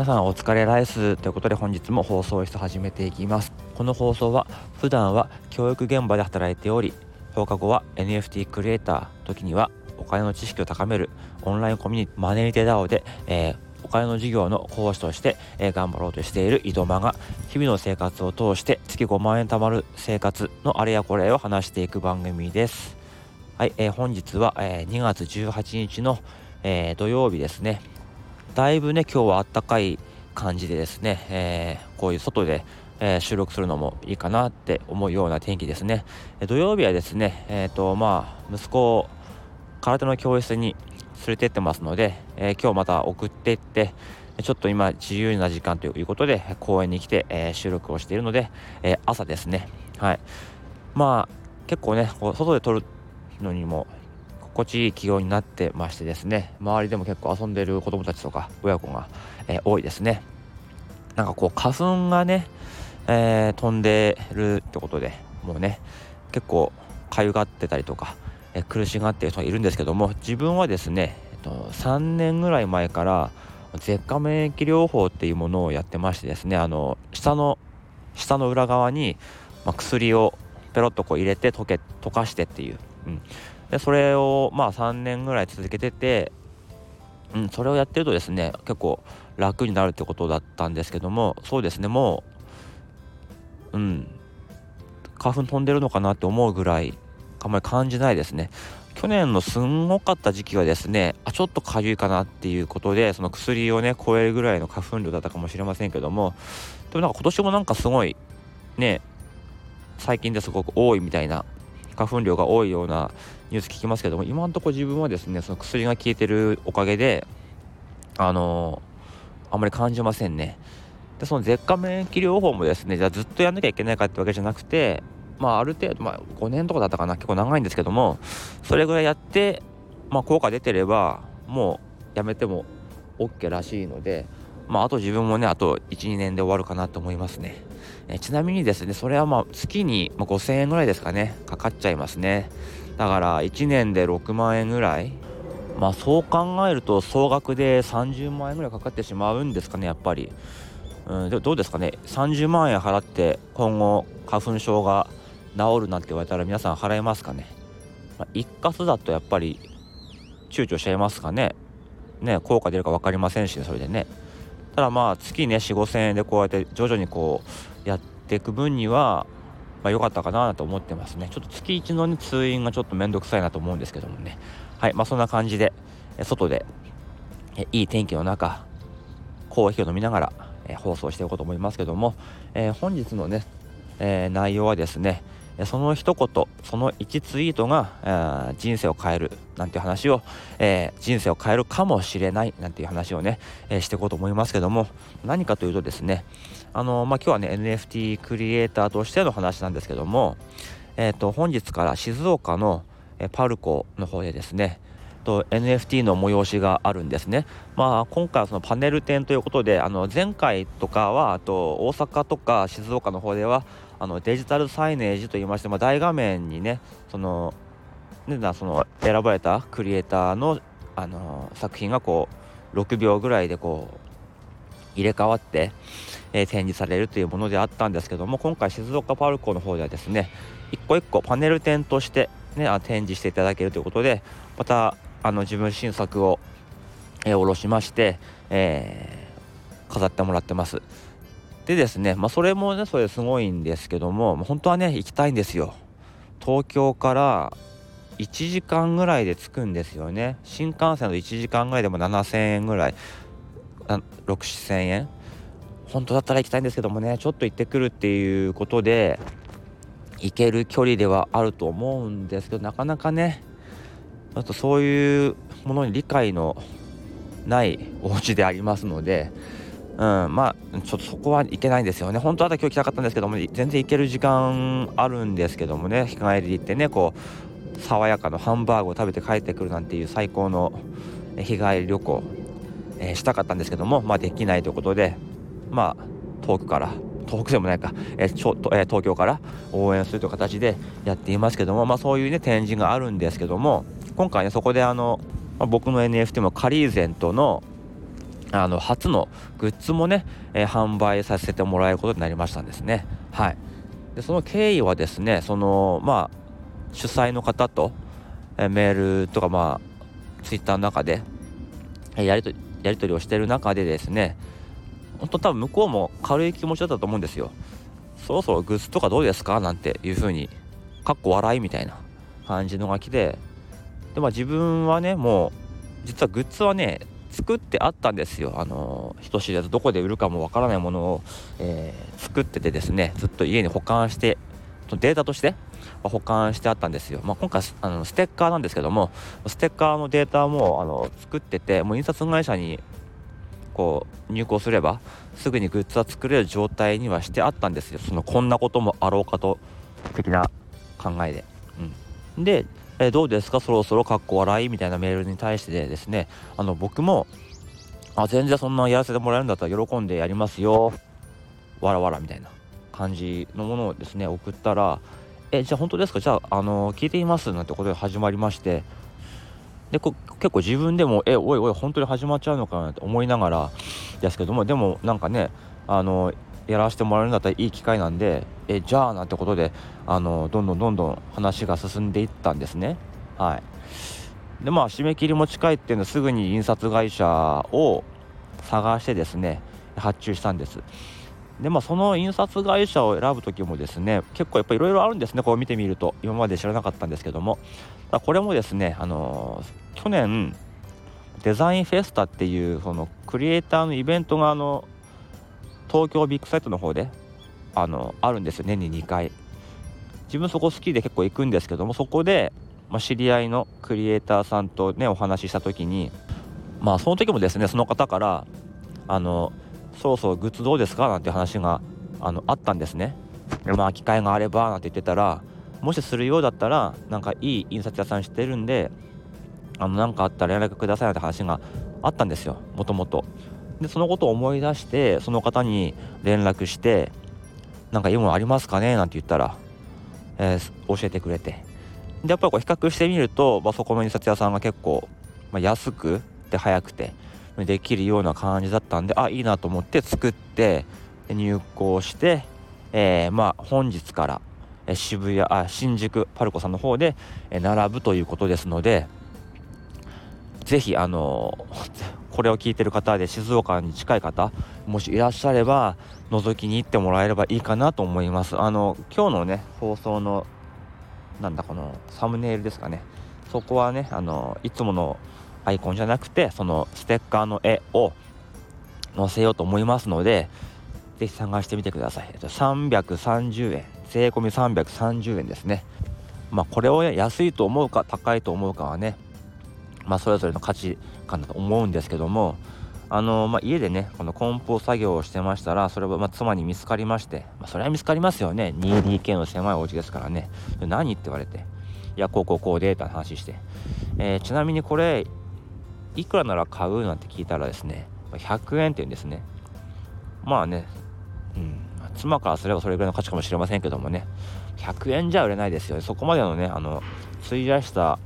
皆さんお疲れライスということで本日も放送室始めていきます。この放送は普段は教育現場で働いており放課後は NFT クリエイター時にはお金の知識を高めるオンラインコミュニティマネリテ DAO で、えー、お金の授業の講師として、えー、頑張ろうとしている井戸間が日々の生活を通して月5万円貯まる生活のあれやこれを話していく番組です。はい、えー、本日は、えー、2月18日の、えー、土曜日ですね。だいぶね今日はあったかい感じでですね、えー、こういう外で、えー、収録するのもいいかなって思うような天気ですね、え土曜日はですねえっ、ー、とまあ息子を空手の教室に連れてってますので、え今日また送っていってちょっと今自由な時間ということで公園に来て、え収録をしているので、え朝ですね。はい。まあ結構ねこう外で撮るのにも心地いい気温になってましてですね周りでも結構遊んでる子供たちとか親子が、えー、多いですね。なんかこう花粉がね、えー、飛んでるってことでもうね結構かゆがってたりとか、えー、苦しがってる人がいるんですけども自分はですね、えっと、3年ぐらい前から舌下免疫療法っていうものをやってましてですねあの下の下の裏側に、まあ、薬をペロッとこう入れて溶け溶かしてっていう、うん、でそれをまあ3年ぐらい続けてて、うん、それをやってるとですね結構楽になるってことだったんですけどもそうですねもううん花粉飛んでるのかなって思うぐらいあんまり感じないですね。去年のすんごかった時期はですねあちょっとかゆいかなっていうことでその薬をね超えるぐらいの花粉量だったかもしれませんけどもでもなんか今年もなんかすごいね最近ですごく多いみたいな花粉量が多いようなニュース聞きますけども今のところ自分はですねその薬が効いてるおかげであのー、あんまり感じませんね。でその舌下免疫療法もですねじゃあずっとやんなきゃいけないかってわけじゃなくてまあある程度、まあ、5年とかだったかな結構長いんですけどもそれぐらいやってまあ効果出てればもうやめても OK らしいのでまああと自分もねあと12年で終わるかなと思いますね。えちなみにですねそれはまあ月に5000円ぐらいですかねかかっちゃいますね。だから1年で6万円ぐらい？まあそう考えると総額で30万円ぐらいかかってしまうんですかねやっぱり、うん、どうですかね？30万円払って今後花粉症が治るなんて言われたら皆さん払えますかね、まあ、一括だとやっぱり躊躇しちゃいますかね？ね効果出るか分かりませんし、ね、それでね。ただまあ月ね4 5千円でこうやって徐々にこうやっていく分にはまあ、良かったかなと思ってますね。ちょっと月1の、ね、通院がちょっと面倒くさいなと思うんですけどもね。はいまあそんな感じで外でいい天気の中コーヒーを飲みながら放送していこうと思いますけども、えー、本日のね、えー、内容はですねその一言その1ツイートが、え、人生を変えるなんていう話を、えー、人生を変えるかもしれないなんていう話をね、え、していこうと思いますけども何かというとですねあのまあ、今日はね NFT クリエイターとしての話なんですけども、えー、と本日から静岡の、えパルコの方でですねと NFT の催しがあるんですね。まあ今回はそのパネル展ということであの前回とかはあと大阪とか静岡の方ではあのデジタルサイネージといいまして、まあ、大画面にねそのねその選ばれたクリエイターの、あの作品がこう6秒ぐらいでこう入れ替わって、えー、展示されるというものであったんですけども今回静岡パルコの方ではですね一個一個パネル展として、ね、展示していただけるということでまたあの自分新作を、えー、下ろしまして、えー、飾ってもらってます。でですね、まあ、それもねそれすごいんですけども本当はね行きたいんですよ。東京から1時間ぐらいで着くんですよね。新幹線の1時間ぐらいでも7000円ぐらい。6000円？本当だったら行きたいんですけどもね。ちょっと行ってくるっていうことで行ける距離ではあると思うんですけどなかなかねあとそういうものに理解のないお家でありますのでうん、まあちょっとそこは行けないんですよね。本当は今日行きたかったんですけども全然行ける時間あるんですけどもね。日帰りで行ってねこう爽やかなハンバーグを食べて帰ってくるなんていう最高の日帰り旅行、えー、したかったんですけどもまあできないということでまあ遠くから遠くでもないか、えーちょえー、東京から応援するという形でやっていますけども、まあ、そういうね展示があるんですけども今回ねそこであの、まあ、僕の NFT もカリーゼントのあの初のグッズもね、えー、販売させてもらえることになりましたんですね。はい、でその経緯はですねそのまあ主催の方と、えー、メールとかまあツイッターの中で、えー、やりとやり取りをしてる中でですね本当多分向こうも軽い気持ちだったと思うんですよ。そろそろグッズとかどうですか？なんていうふうにかっこ笑いみたいな感じのが来てでまあ自分はねもう実はグッズはね作ってあったんですよあの人知れずどこで売るかもわからないものを、えー、作っててですねずっと家に保管してデータとして保管してあったんですよ、まあ、今回あのステッカーなんですけどもステッカーのデータもあの作っててもう印刷会社にこう入稿すればすぐにグッズは作れる状態にはしてあったんですよ。そのこんなこともあろうかと的な考えで、うん、でえ、どうですか？そろそろかっこ笑いみたいなメールに対してですね。あの僕もあ全然そんなやらせてもらえるんだったら喜んでやりますよ。わらわらみたいな感じのものをですね送ったらえじゃあ本当ですか？じゃあ、あの聞いてみますなんてことで始まりまして。で結構自分でもえおいおい本当に始まっちゃうのかなって思いながらですけどもでもなんかねあのやらせてもらえるんだったらいい機会なんでえじゃあなんてことであのどんどんどんどん話が進んでいったんですね。はい。でまあ締め切りも近いっていうのはすぐに印刷会社を探してですね発注したんです。でまあその印刷会社を選ぶ時もですね結構やっぱいろいろあるんですねこう見てみると。今まで知らなかったんですけども。これもですねあのー、去年デザインフェスタっていうそのクリエイターのイベントがあの東京ビッグサイトの方であのあるんですよ。年に2回。自分そこ好きで結構行くんですけどもそこで、まあ、知り合いのクリエイターさんとねお話しした時にまあその時もですねその方からあのそろそろグッズどうですか？なんて話があのあったんですね。まあ機会があればなんて言ってたらもしするようだったらなんかいい印刷屋さん知ってるんであの何かあったら連絡くださいなんて話があったんですよ。もともと。でそのことを思い出してその方に連絡して「なんかいいものありますかね?」なんて言ったら、えー、教えてくれて。でやっぱりこう比較してみると、まあ、そこの印刷屋さんが結構、まあ、安くで早くてできるような感じだったんであいいなと思って作って入稿して、えー、まあ本日から渋谷あ新宿パルコさんの方で並ぶということですのでぜひあの これを聞いてる方で静岡に近い方もしいらっしゃれば覗きに行ってもらえればいいかなと思います。あの今日のね放送のなんだこのサムネイルですかね。そこはねあのいつものアイコンじゃなくてそのステッカーの絵を載せようと思いますのでぜひ探してみてください。330円。税込み330円ですね。まあこれを、安いと思うか高いと思うかはねまあ、それぞれの価値観だと思うんですけどもあのまあ、家でねこの梱包作業をしてましたらそれはま妻に見つかりまして、まあ、それは見つかりますよね。2DK の狭いお家ですからね。何って言われていやこうこうこうでって話して、えー、ちなみにこれいくらなら買うなんて聞いたらですね100円って言うんですね。まあねうん妻からすればそれぐらいの価値かもしれませんけどもね。100円じゃ売れないですよね。そこまでのねあの費やした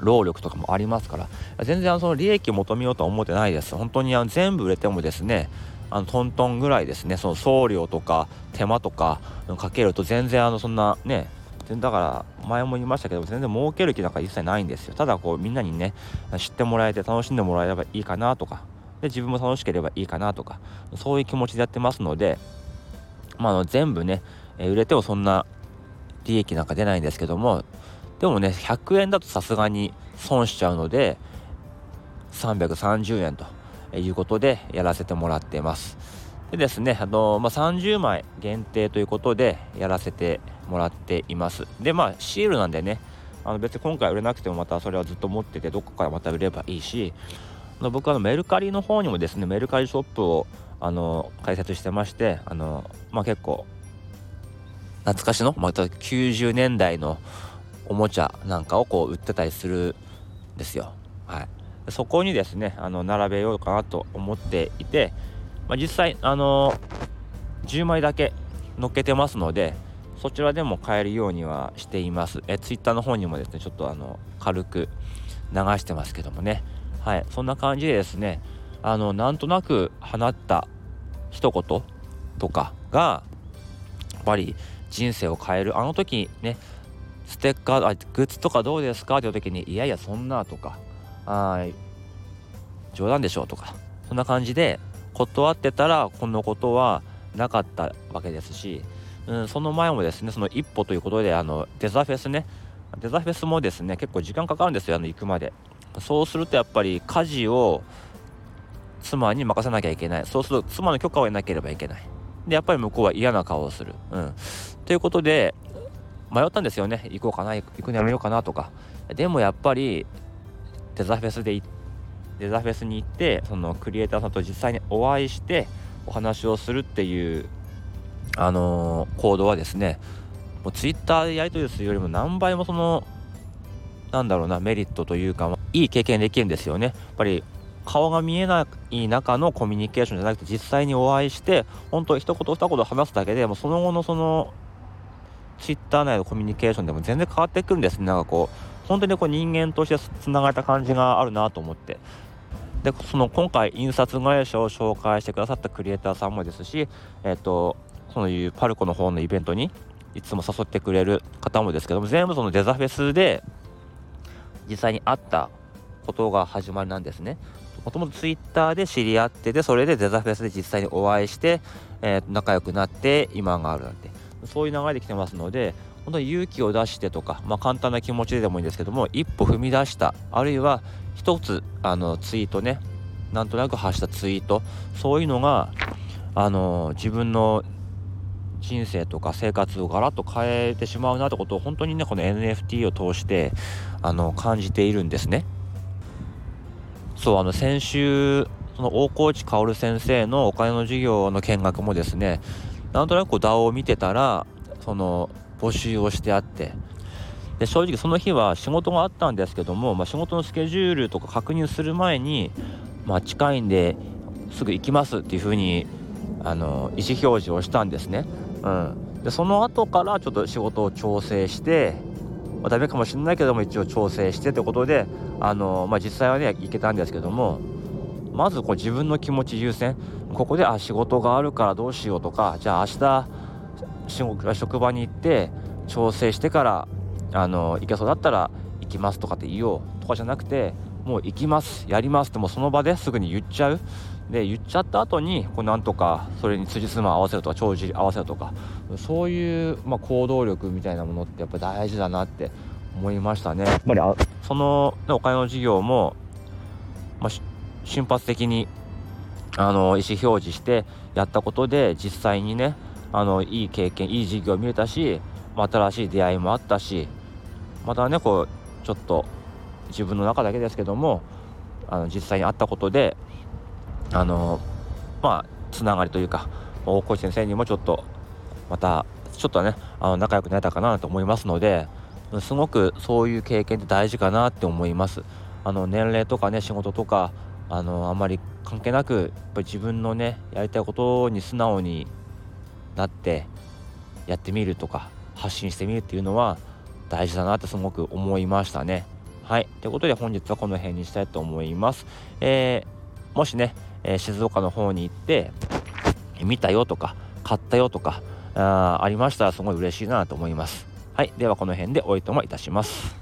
労力とかもありますから。全然その利益求めようとは思ってないです。本当にあの全部売れてもですねあのトントンぐらいですね。その送料とか手間とかかけると全然あのそんなねだから前も言いましたけど全然儲ける気なんか一切ないんですよ。ただこうみんなにね知ってもらえて楽しんでもらえればいいかなとかで自分も楽しければいいかなとかそういう気持ちでやってますのでまあ、の全部ねえ売れてもそんな利益なんか出ないんですけどもでもね100円だとさすがに損しちゃうので330円ということでやらせてもらっています。でですねあの、まあ、30枚限定ということでやらせてもらっていますでまあシールなんでねあの別に今回売れなくてもまたそれはずっと持っててどこからまた売ればいいしあの僕はメルカリの方にもですねメルカリショップをあの開設してましてあの、まあ、結構懐かしのまた90年代のおもちゃなんかをこう売ってたりするんですよ。はい、そこにですねあの並べようかなと思っていて、まあ、実際あの10枚だけ載っけてますのでそちらでも買えるようにはしています。え Twitter の方にもですねちょっとあの軽く流してますけどもね。はいそんな感じでですねあのなんとなく放った一言とかがやっぱり人生を変える。あの時ねステッカーあグッズとかどうですか？っていう時にいやいやそんなとかあ冗談でしょうとかそんな感じで断ってたらこのことはなかったわけですし、うん、その前もですねその一歩ということであのデザフェスねデザフェスもですね結構時間かかるんですよあの行くまで。そうするとやっぱり家事を妻に任せなきゃいけない。そうすると妻の許可を得なければいけない。でやっぱり向こうは嫌な顔をする。うん。ということで迷ったんですよね。行こうかな行くのやめようかなとか。でもやっぱりデザフェスで行ってデザフェスに行ってそのクリエイターさんと実際にお会いしてお話をするっていうあのー、行動はですねもうツイッターでやり取りするよりも何倍もそのなんだろうなメリットというかいい経験できるんですよね。やっぱり顔が見えない中のコミュニケーションじゃなくて実際にお会いして本当一言二言話すだけでもその後のそのツイッター内のコミュニケーションでも全然変わってくるんですね。なんかこう本当にこう人間としてつながれた感じがあるなと思って。でその今回印刷会社を紹介してくださったクリエイターさんもですしえっ、とそういうパルコの方のイベントにいつも誘ってくれる方もですけども全部そのデザフェスで実際に会ったことが始まりなんですね。もともとツイッターで知り合ってでそれでデザフェスで実際にお会いして、えー、仲良くなって今があるなんてそういう流れで来てますので本当に勇気を出してとか、まあ、簡単な気持ちででもいいんですけども一歩踏み出したあるいは一つあのツイートねなんとなく発したツイートそういうのがあの自分の人生とか生活をガラッと変えてしまうなってことを本当にねこの NFT を通してあの感じているんですね。そうあの先週その大河内薫先生のお金の授業の見学もですねなんとなく DAO を見てたらその募集をしてあって。で正直その日は仕事があったんですけども、まあ、仕事のスケジュールとか確認する前に、まあ、近いんですぐ行きますっていうふうにあの意思表示をしたんですね。うん、でその後からちょっと仕事を調整して、まあ、ダメかもしれないけども一応調整してということであの、まあ、実際はね行けたんですけどもまずこう自分の気持ち優先。ここであ仕事があるからどうしようとかじゃあ明日職場に行って調整してからあの行けそうだったら行きますとかって言おうとかじゃなくてもう行きますやりますってもうその場ですぐに言っちゃうで言っちゃった後にこうなんとかそれに辻褄合わせるとか帳尻合わせるとかそういう、まあ、行動力みたいなものってやっぱ大事だなって思いましたね。やっぱりその、ね、お金の事業も、まあ、瞬発的にあの意思表示してやったことで実際にねあのいい経験いい事業見れたし、まあ、新しい出会いもあったしまたねこうちょっと自分の中だけですけどもあの実際に会ったことであのまあつながりというか大越先生にもちょっとまたちょっとねあの仲良くなれたかなと思いますのですごくそういう経験って大事かなって思います。あの年齢とかね仕事とかあのあんまり関係なくやっぱり自分のねやりたいことに素直になってやってみるとか発信してみるっていうのは大事だなってすごく思いましたね。はい。ということで本日はこの辺にしたいと思います。えー、もしねえー、静岡の方に行って見たよとか買ったよとかあありましたらすごい嬉しいなと思います。はい。ではこの辺でおいともいたします。